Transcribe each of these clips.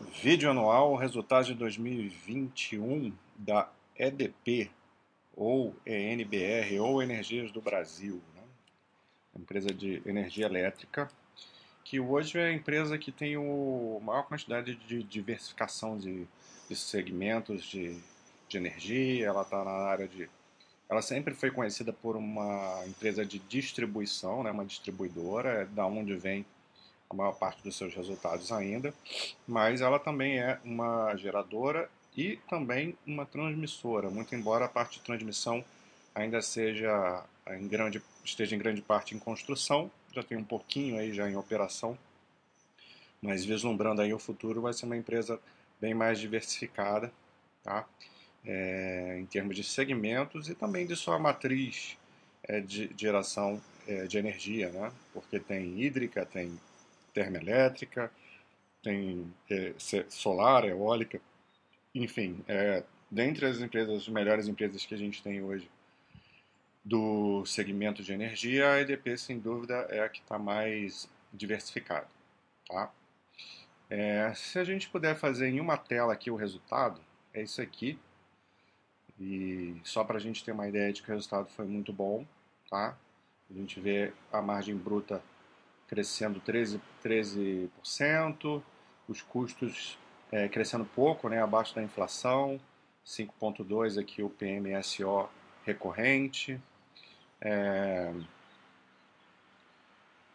Vídeo anual, resultados de 2021 da EDP, ou ENBR, ou Energias do Brasil, né? empresa de energia elétrica, que hoje é a empresa que tem a maior quantidade de diversificação de, de segmentos de, de energia, ela está na área de... Ela sempre foi conhecida por uma empresa de distribuição, né? uma distribuidora, é da onde vem a maior parte dos seus resultados ainda, mas ela também é uma geradora e também uma transmissora, muito embora a parte de transmissão ainda seja em grande, esteja em grande parte em construção, já tem um pouquinho aí já em operação, mas vislumbrando aí o futuro vai ser uma empresa bem mais diversificada, tá? É, em termos de segmentos e também de sua matriz é, de geração é, de energia, né? porque tem hídrica, tem termoelétrica, tem é, solar, eólica, enfim, é, dentre as empresas, as melhores empresas que a gente tem hoje do segmento de energia, a EDP, sem dúvida, é a que está mais diversificada. Tá? É, se a gente puder fazer em uma tela aqui o resultado, é isso aqui. E só para a gente ter uma ideia de que o resultado foi muito bom, tá? A gente vê a margem bruta crescendo 13%, 13% os custos é, crescendo pouco, né, abaixo da inflação, 5,2% aqui o PMSO recorrente. É,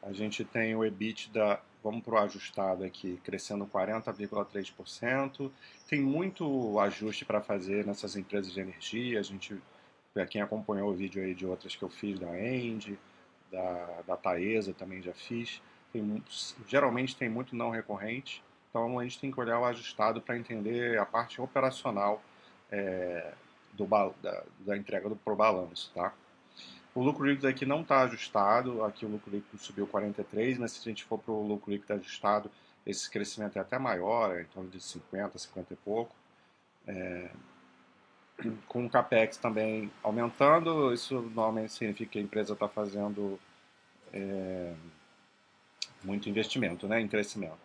a gente tem o EBITDA, vamos para o ajustado aqui, crescendo 40,3%. Tem muito ajuste para fazer nessas empresas de energia. A gente, quem acompanhou o vídeo aí de outras que eu fiz da End, da, da Taesa também já fiz. Tem, geralmente tem muito não recorrente, então a gente tem que olhar o ajustado para entender a parte operacional é, do, da, da, entrega do pro balanço, tá? O lucro líquido aqui não está ajustado, aqui o lucro líquido subiu 43, mas se a gente for para o lucro líquido ajustado, esse crescimento é até maior, é em torno de 50, 50 e pouco. É, com o capex também aumentando, isso normalmente significa que a empresa está fazendo é, muito investimento né, em crescimento.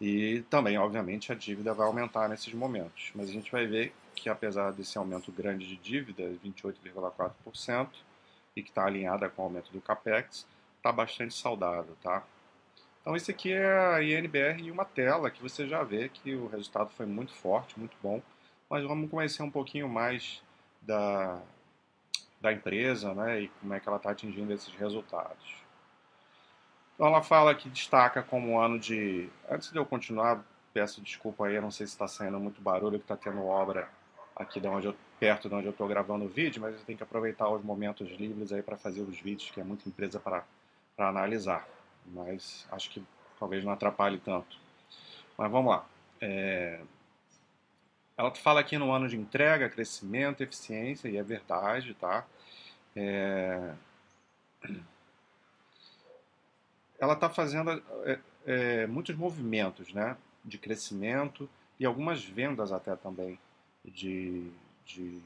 E também, obviamente, a dívida vai aumentar nesses momentos. Mas a gente vai ver que, apesar desse aumento grande de dívida, 28,4%, e que está alinhada com o aumento do capex, está bastante saudável. Tá? Então, esse aqui é a INBR em uma tela que você já vê que o resultado foi muito forte, muito bom mas vamos conhecer um pouquinho mais da, da empresa né, e como é que ela está atingindo esses resultados. Então ela fala que destaca como ano de. Antes de eu continuar, peço desculpa aí, não sei se está saindo muito barulho, que está tendo obra aqui de onde eu, perto de onde eu estou gravando o vídeo, mas eu tenho que aproveitar os momentos livres aí para fazer os vídeos, que é muita empresa para analisar. Mas acho que talvez não atrapalhe tanto. Mas vamos lá. É, ela fala aqui no ano de entrega, crescimento, eficiência, e é verdade, tá? É... Ela está fazendo é, é, muitos movimentos, né? De crescimento e algumas vendas até também de, de,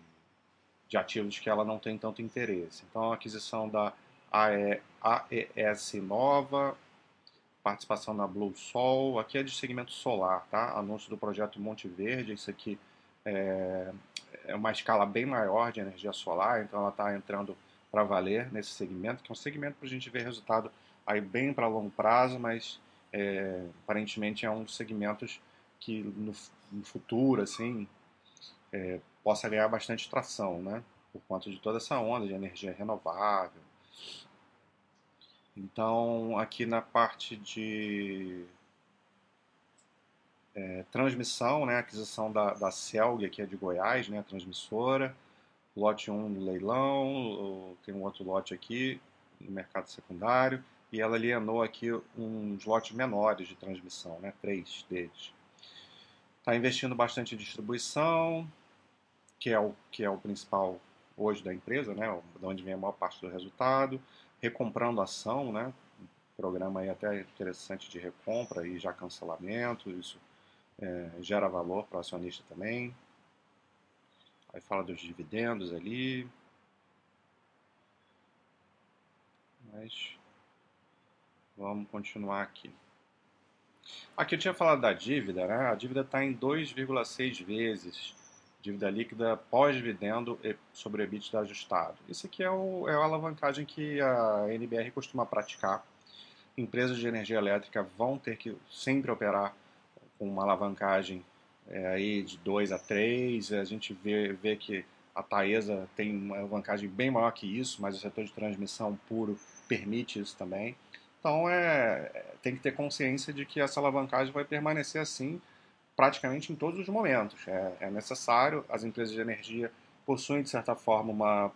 de ativos que ela não tem tanto interesse. Então, a aquisição da AES Nova, participação na Blue Sol, aqui é de segmento solar, tá? Anúncio do projeto Monte Verde, isso aqui é, é uma escala bem maior de energia solar, então ela está entrando para valer nesse segmento, que é um segmento para a gente ver resultado aí bem para longo prazo, mas é, aparentemente é um dos segmentos que no, no futuro, assim, é, possa ganhar bastante tração, né? Por conta de toda essa onda de energia renovável, então, aqui na parte de é, transmissão, né, aquisição da, da Celg, que é de Goiás, né, transmissora, lote 1 no leilão, tem um outro lote aqui no mercado secundário, e ela alienou aqui uns lotes menores de transmissão, né, três deles. Está investindo bastante em distribuição, que é o, que é o principal hoje da empresa, né, de onde vem a maior parte do resultado recomprando ação, né? Programa aí até interessante de recompra e já cancelamento, isso é, gera valor para o acionista também. Aí fala dos dividendos ali. Mas vamos continuar aqui. Aqui eu tinha falado da dívida, né? A dívida está em 2,6 vezes dívida líquida pós-dividendo sobre EBITDA ajustado. Isso aqui é, o, é a alavancagem que a NBR costuma praticar. Empresas de energia elétrica vão ter que sempre operar com uma alavancagem é, aí de 2 a 3. A gente vê, vê que a Taesa tem uma alavancagem bem maior que isso, mas o setor de transmissão puro permite isso também. Então é, tem que ter consciência de que essa alavancagem vai permanecer assim praticamente em todos os momentos. É, é necessário, as empresas de energia possuem, de certa forma, uma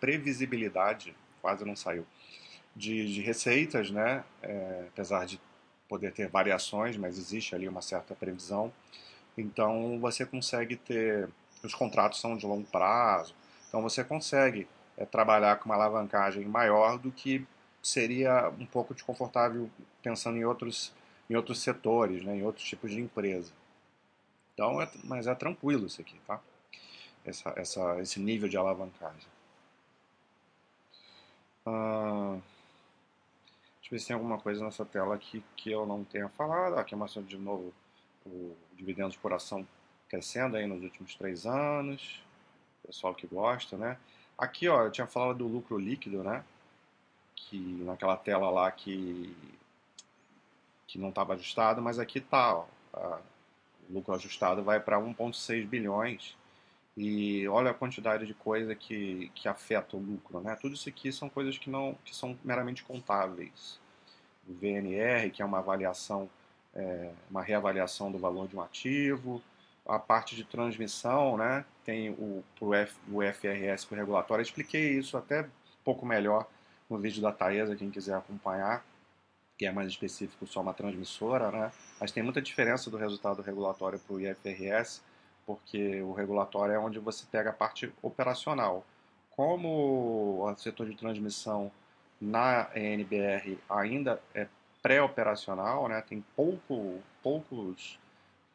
previsibilidade, quase não saiu, de, de receitas, né? É, apesar de poder ter variações, mas existe ali uma certa previsão. Então você consegue ter, os contratos são de longo prazo, então você consegue é, trabalhar com uma alavancagem maior do que seria um pouco desconfortável pensando em outros em outros setores, né, em outros tipos de empresa. Então, é, mas é tranquilo isso aqui, tá? Essa, essa, esse nível de alavancagem. Ah, deixa eu ver se tem alguma coisa nessa tela aqui que eu não tenha falado. Aqui mostrando de novo o dividendos por ação crescendo aí nos últimos três anos. Pessoal que gosta, né? Aqui, ó, eu tinha falado do lucro líquido, né? Que naquela tela lá que que não estava ajustado, mas aqui está. O lucro ajustado vai para 1,6 bilhões. E olha a quantidade de coisa que, que afeta o lucro. Né? Tudo isso aqui são coisas que, não, que são meramente contáveis. O VNR, que é uma avaliação, é, uma reavaliação do valor de um ativo. A parte de transmissão, né? tem o, o, F, o FRS para o regulatório. Eu expliquei isso até um pouco melhor no vídeo da Taesa, quem quiser acompanhar que é mais específico só uma transmissora, né? Mas tem muita diferença do resultado regulatório para o IFRS, porque o regulatório é onde você pega a parte operacional. Como o setor de transmissão na NBR ainda é pré-operacional, né? Tem pouco, poucos,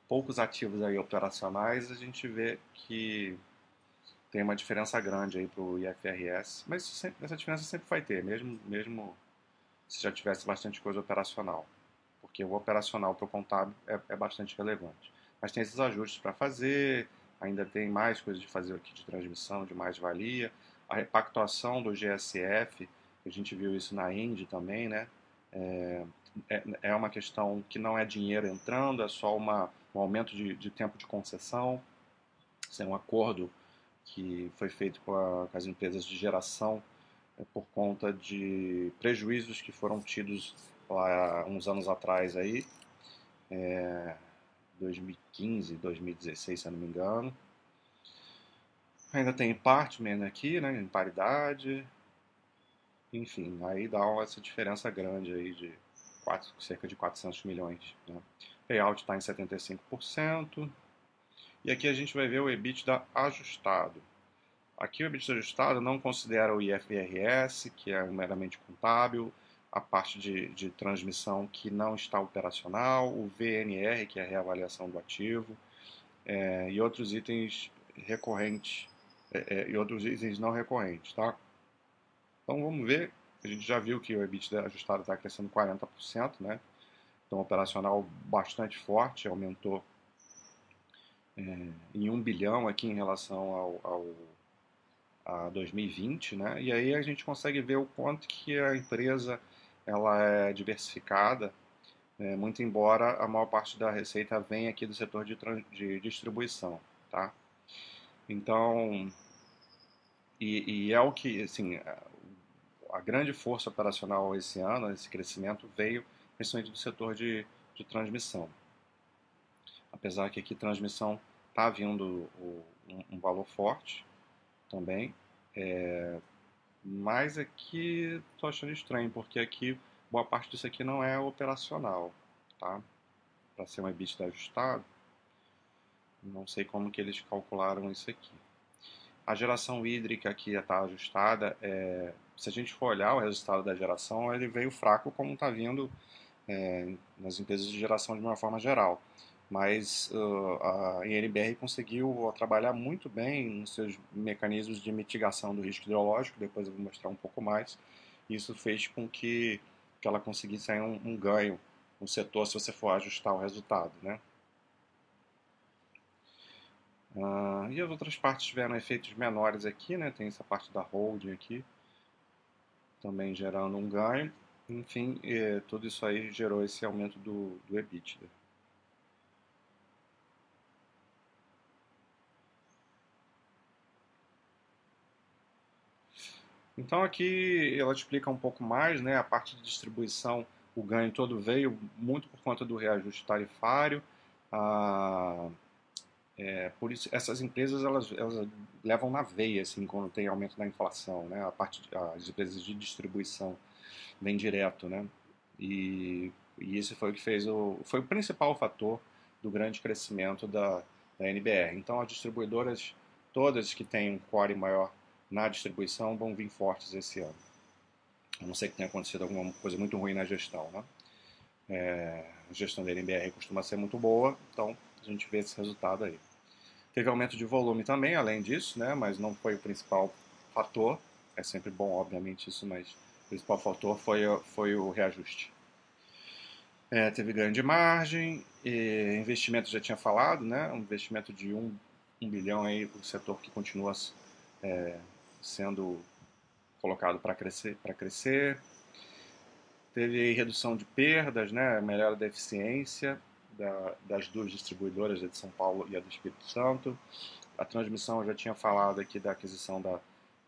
poucos ativos aí operacionais, a gente vê que tem uma diferença grande aí para o IFRS, mas sempre, essa diferença sempre vai ter, mesmo, mesmo se já tivesse bastante coisa operacional, porque o operacional para o contábil é, é, bastante relevante. Mas tem esses ajustes para fazer, ainda tem mais coisas de fazer aqui de transmissão, de mais-valia, a repactuação do GSF, a gente viu isso na Indy também, né? É, é, é, uma questão que não é dinheiro entrando, é só uma, um aumento de, de tempo de concessão. Isso é um acordo que foi feito com, a, com as empresas de geração por conta de prejuízos que foram tidos lá uns anos atrás aí, é, 2015, 2016, se eu não me engano. Ainda tem partment aqui, né, em paridade. Enfim, aí dá essa diferença grande aí de quatro, cerca de 400 milhões. Né. Payout está em 75%. E aqui a gente vai ver o EBITDA ajustado. Aqui o EBITDA ajustado não considera o IFRS, que é meramente contábil, a parte de, de transmissão que não está operacional, o VNR, que é a reavaliação do ativo, é, e outros itens recorrentes é, é, e outros itens não recorrentes, tá? Então vamos ver, a gente já viu que o EBITDA ajustado está crescendo 40%, né? Então operacional bastante forte, aumentou é, em 1 bilhão aqui em relação ao, ao a 2020, né? E aí a gente consegue ver o quanto que a empresa ela é diversificada, né? muito embora a maior parte da receita venha aqui do setor de, de distribuição, tá? Então, e, e, é o que, assim, a grande força operacional esse ano, esse crescimento veio principalmente do setor de, de transmissão. Apesar que aqui transmissão está vindo um, um valor forte, também. É, mas aqui estou achando estranho, porque aqui boa parte disso aqui não é operacional, tá? Para ser um EBITDA ajustado, não sei como que eles calcularam isso aqui. A geração hídrica aqui está ajustada. É, se a gente for olhar o resultado da geração, ele veio fraco como está vindo é, nas empresas de geração de uma forma geral mas uh, a INBR conseguiu trabalhar muito bem nos seus mecanismos de mitigação do risco hidrológico, depois eu vou mostrar um pouco mais. Isso fez com que que ela conseguisse um, um ganho no setor se você for ajustar o resultado, né? Uh, e as outras partes tiveram efeitos menores aqui, né? Tem essa parte da holding aqui, também gerando um ganho. Enfim, tudo isso aí gerou esse aumento do, do EBITDA. Então aqui ela explica um pouco mais, né, a parte de distribuição, o ganho todo veio muito por conta do reajuste tarifário, a, é, por isso essas empresas elas, elas levam na veia assim quando tem aumento da inflação, né, a parte as empresas de distribuição vem direto, né, e, e isso foi o que fez o foi o principal fator do grande crescimento da, da NBR. Então as distribuidoras todas que têm um core maior na distribuição vão vir fortes esse ano. A não ser que tenha acontecido alguma coisa muito ruim na gestão. Né? É, a gestão da NBR costuma ser muito boa, então a gente vê esse resultado aí. Teve aumento de volume também, além disso, né? mas não foi o principal fator. É sempre bom, obviamente, isso, mas o principal fator foi, foi o reajuste. É, teve grande margem, investimento já tinha falado, né? um investimento de 1 um, um bilhão aí o setor que continua é, sendo colocado para crescer, para crescer. Teve redução de perdas, né, melhora da eficiência da, das duas distribuidoras, a de São Paulo e a do Espírito Santo. A transmissão, eu já tinha falado aqui da aquisição da,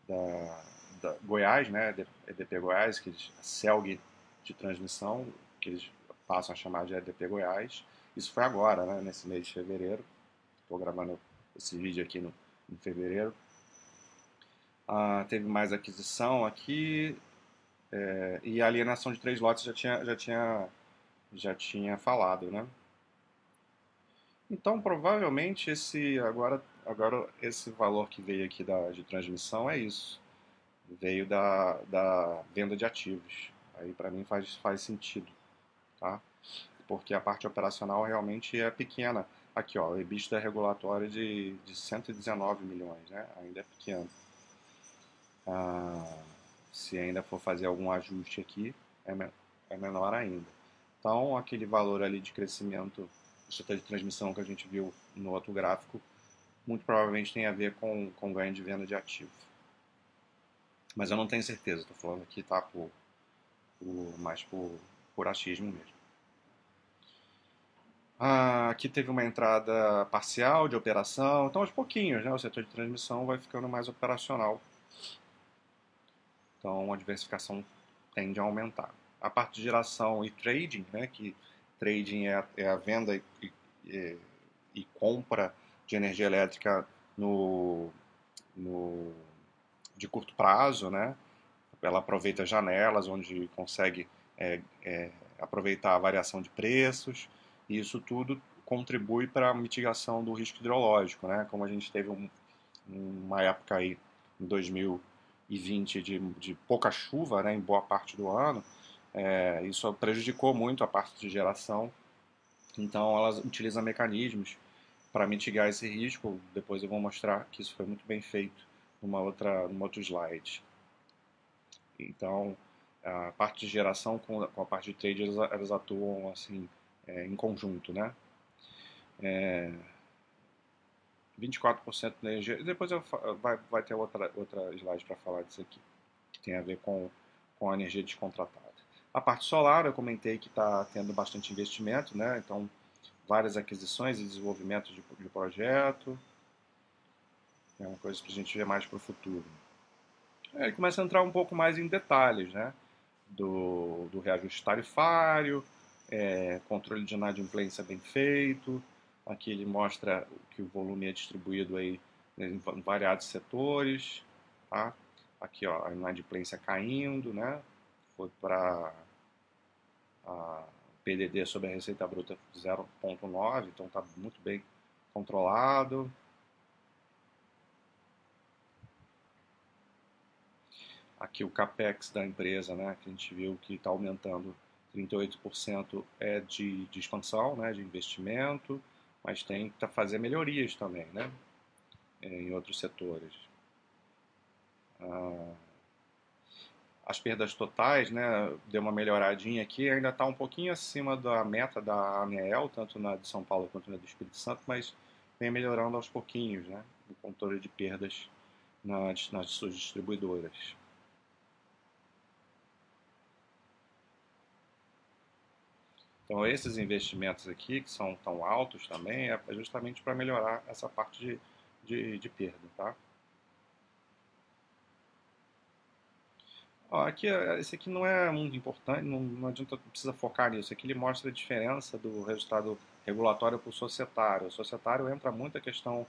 da, da Goiás, né, EDP Goiás, que a CELG de transmissão, que eles passam a chamar de EDP Goiás. Isso foi agora, né, nesse mês de fevereiro. Estou gravando esse vídeo aqui no, em fevereiro. Ah, teve mais aquisição aqui. É, e a alienação de três lotes já tinha, já tinha, já tinha falado, né? Então, provavelmente, esse agora, agora esse valor que veio aqui da, de transmissão é isso. Veio da, da venda de ativos. Aí, para mim, faz, faz sentido, tá? Porque a parte operacional realmente é pequena. Aqui, ó, o EBITDA regulatório de, de 119 milhões, né? Ainda é pequeno. Ah, se ainda for fazer algum ajuste aqui, é, é menor ainda. Então, aquele valor ali de crescimento do setor de transmissão que a gente viu no outro gráfico, muito provavelmente tem a ver com, com ganho de venda de ativo. Mas eu não tenho certeza, estou falando aqui tá, por, por, mais por, por achismo mesmo. Ah, aqui teve uma entrada parcial de operação, então aos pouquinhos né, o setor de transmissão vai ficando mais operacional então a diversificação tende a aumentar. A parte de geração e trading, né, que trading é a, é a venda e, e, e, compra de energia elétrica no, no, de curto prazo, né? Ela aproveita janelas onde consegue é, é, aproveitar a variação de preços e isso tudo contribui para a mitigação do risco hidrológico, né? Como a gente teve um, uma época aí em 2000 e 20 de, de pouca chuva né, em boa parte do ano, é, isso prejudicou muito a parte de geração. Então, elas utilizam mecanismos para mitigar esse risco. Depois eu vou mostrar que isso foi muito bem feito numa outra, numa outro slide. Então, a parte de geração com a parte de trade, elas, elas atuam assim, é, em conjunto, né? É, 24% da energia. Depois eu, vai, vai ter outra, outra slide para falar disso aqui, que tem a ver com, com a energia descontratada. A parte solar, eu comentei que está tendo bastante investimento, né? então várias aquisições e desenvolvimento de, de projeto. É uma coisa que a gente vê mais para o futuro. Aí começa a entrar um pouco mais em detalhes, né? Do, do reajuste tarifário, é, controle de inadimplência bem feito, Aqui ele mostra que o volume é distribuído aí em variados setores. Tá? Aqui ó, a inadimplência caindo, né? foi para a PDD sobre a receita bruta 0,9, então está muito bem controlado. Aqui o capex da empresa, né, que a gente viu que está aumentando 38% é de, de expansão, né, de investimento mas tem que fazer melhorias também, né? É, em outros setores. Ah, as perdas totais, né, deu uma melhoradinha aqui, ainda está um pouquinho acima da meta da ANEEL, tanto na de São Paulo quanto na do Espírito Santo, mas vem melhorando aos pouquinhos, né, o controle de perdas nas, nas suas distribuidoras. Então, esses investimentos aqui, que são tão altos também, é justamente para melhorar essa parte de, de, de perda, tá? Ó, aqui, esse aqui não é muito importante, não, não adianta, não precisa focar nisso. Aqui ele mostra a diferença do resultado regulatório para o societário. O societário entra muito a questão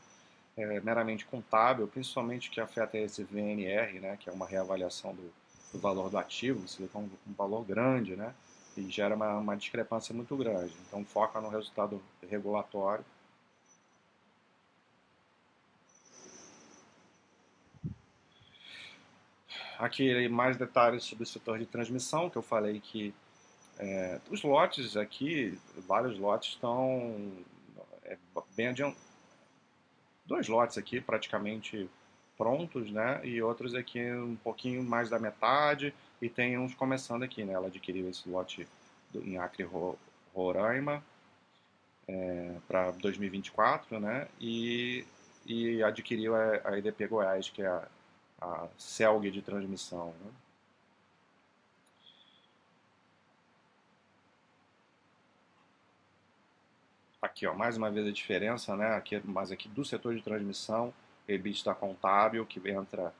é, meramente contábil, principalmente que afeta esse VNR, né, que é uma reavaliação do, do valor do ativo, você vê um valor grande, né, e gera uma, uma discrepância muito grande. Então foca no resultado regulatório Aqui mais detalhes sobre o setor de transmissão, que eu falei que é, os lotes aqui, vários lotes estão é, bem adiantados. Dois lotes aqui praticamente prontos, né? E outros aqui um pouquinho mais da metade. E tem uns começando aqui, né? Ela adquiriu esse lote do, em Acre, Roraima, é, para 2024, né? E, e adquiriu a, a EDP Goiás, que é a a CELG de transmissão. Né? Aqui, ó, mais uma vez a diferença, né? Aqui, mas aqui do setor de transmissão, EBITDA contábil, que entra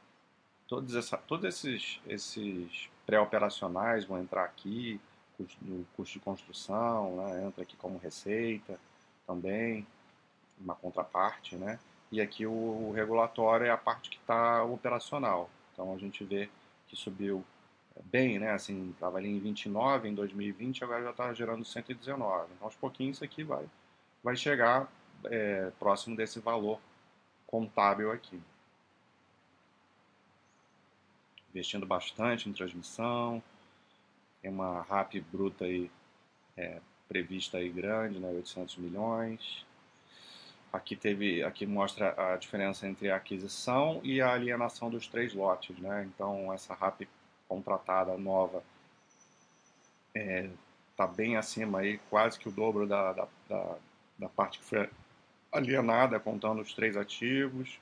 todos, essa, todos esses, esses pré-operacionais vão entrar aqui, no custo de construção, né? entra aqui como receita também, uma contraparte, né? E aqui o, o regulatório é a parte que está operacional. Então a gente vê que subiu bem, né? Assim, estava ali em 29 em 2020, agora já está gerando 119. Então aos pouquinhos isso aqui vai, vai chegar é, próximo desse valor contábil aqui. Investindo bastante em transmissão, tem uma RAP bruta aí, é, prevista aí grande, né, 800 milhões. Aqui teve, aqui mostra a diferença entre a aquisição e a alienação dos três lotes, né? Então essa RAP contratada nova está é, tá bem acima aí, quase que o dobro da, da, da, da parte que foi alienada, contando os três ativos.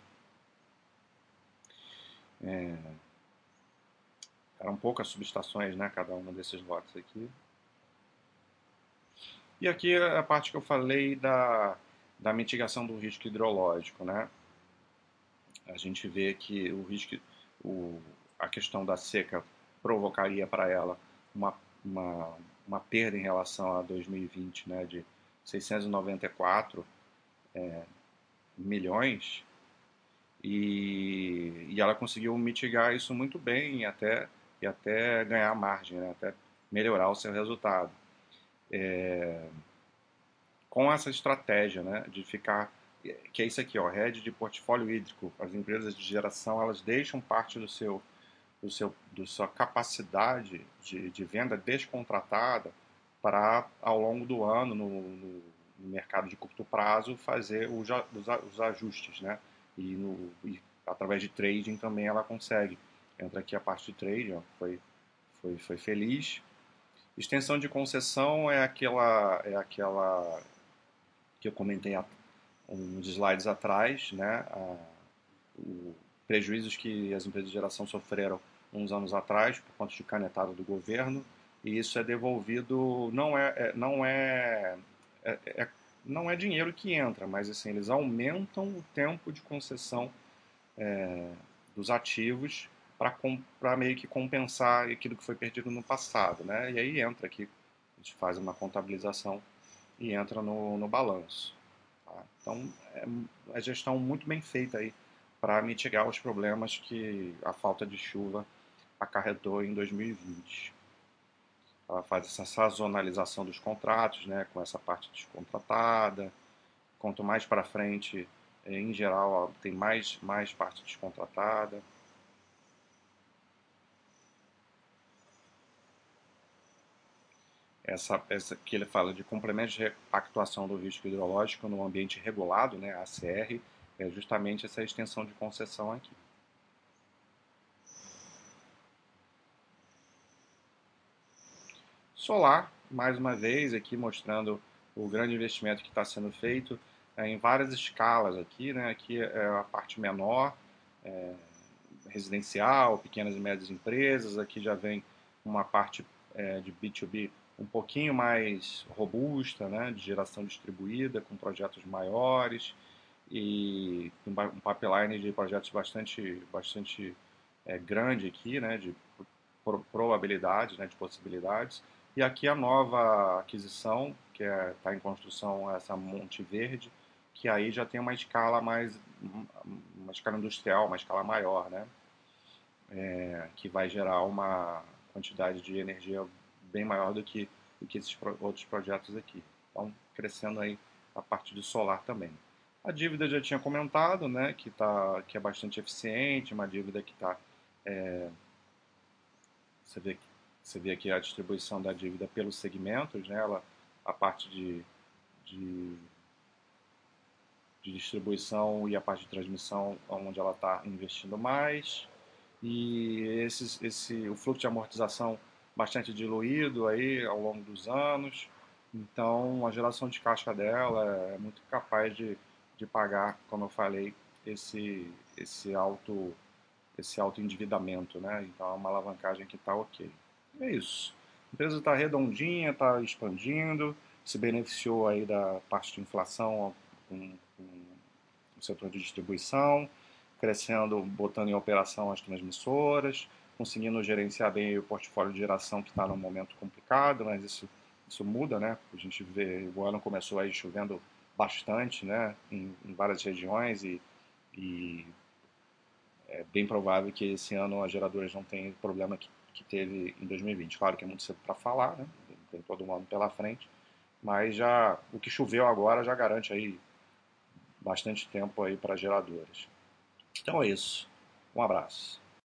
É, eram poucas subestações, né? Cada uma desses lotes aqui. E aqui é a parte que eu falei da da mitigação do risco hidrológico, né? A gente vê que o risco, o, a questão da seca provocaria para ela uma, uma, uma, perda em relação a 2020, né, de 694 é, milhões, e, e, ela conseguiu mitigar isso muito bem e até, e até ganhar margem, né, até melhorar o seu resultado. É, com essa estratégia né, de ficar, que é isso aqui, ó, rede de portfólio hídrico. As empresas de geração elas deixam parte do seu, do seu, do sua capacidade de, de venda descontratada para, ao longo do ano, no, no, no mercado de curto prazo, fazer os, os, os ajustes, né? E, no, e, através de trading também ela consegue. Entra aqui a parte de trading, ó, foi, foi, foi feliz. Extensão de concessão é aquela, é aquela que eu comentei uns slides atrás, né, a, o, prejuízos que as empresas de geração sofreram uns anos atrás por conta de canetada do governo e isso é devolvido não é, é não é, é, é, não é dinheiro que entra mas assim eles aumentam o tempo de concessão é, dos ativos para meio que compensar aquilo que foi perdido no passado né e aí entra aqui a gente faz uma contabilização e entra no, no balanço. Tá? Então, é a gestão muito bem feita aí para mitigar os problemas que a falta de chuva acarretou em 2020. Ela faz essa sazonalização dos contratos, né, com essa parte descontratada. Quanto mais para frente, em geral, tem mais, mais parte descontratada. essa, essa que ele fala de complemento de actuação do risco hidrológico no ambiente regulado, né, ACR, é justamente essa extensão de concessão aqui. Solar, mais uma vez, aqui mostrando o grande investimento que está sendo feito é, em várias escalas aqui, né? Aqui é a parte menor, é, residencial, pequenas e médias empresas. Aqui já vem uma parte é, de B2B um pouquinho mais robusta, né? De geração distribuída, com projetos maiores e um pipeline de projetos bastante, bastante é, grande aqui, né? De probabilidades, né? De possibilidades. E aqui a nova aquisição, que está é, tá em construção, essa Monte Verde, que aí já tem uma escala mais, uma escala industrial, uma escala maior, né? É, que vai gerar uma quantidade de energia bem maior do que, do que esses outros projetos aqui. Então, crescendo aí a parte de solar também. A dívida já tinha comentado, né, que, tá, que é bastante eficiente, uma dívida que está... É, você, vê, você vê aqui a distribuição da dívida pelos segmentos, né, ela, a parte de, de de distribuição e a parte de transmissão onde ela está investindo mais. E esses, esse, o fluxo de amortização bastante diluído aí ao longo dos anos. Então a geração de caixa dela é muito capaz de, de pagar como eu falei esse esse alto esse alto endividamento né? Então é uma alavancagem que está ok é isso a empresa está redondinha está expandindo se beneficiou aí da parte de inflação com, com o setor de distribuição, crescendo, botando em operação as transmissoras, conseguindo gerenciar bem o portfólio de geração que está num momento complicado, mas isso, isso muda, né? A gente vê, o ano começou aí chovendo bastante, né? Em, em várias regiões e, e, é bem provável que esse ano as geradoras não tenham problema que, que teve em 2020. Claro que é muito cedo para falar, né? Tem todo um ano pela frente, mas já o que choveu agora já garante aí bastante tempo aí para geradoras. Então é isso. Um abraço.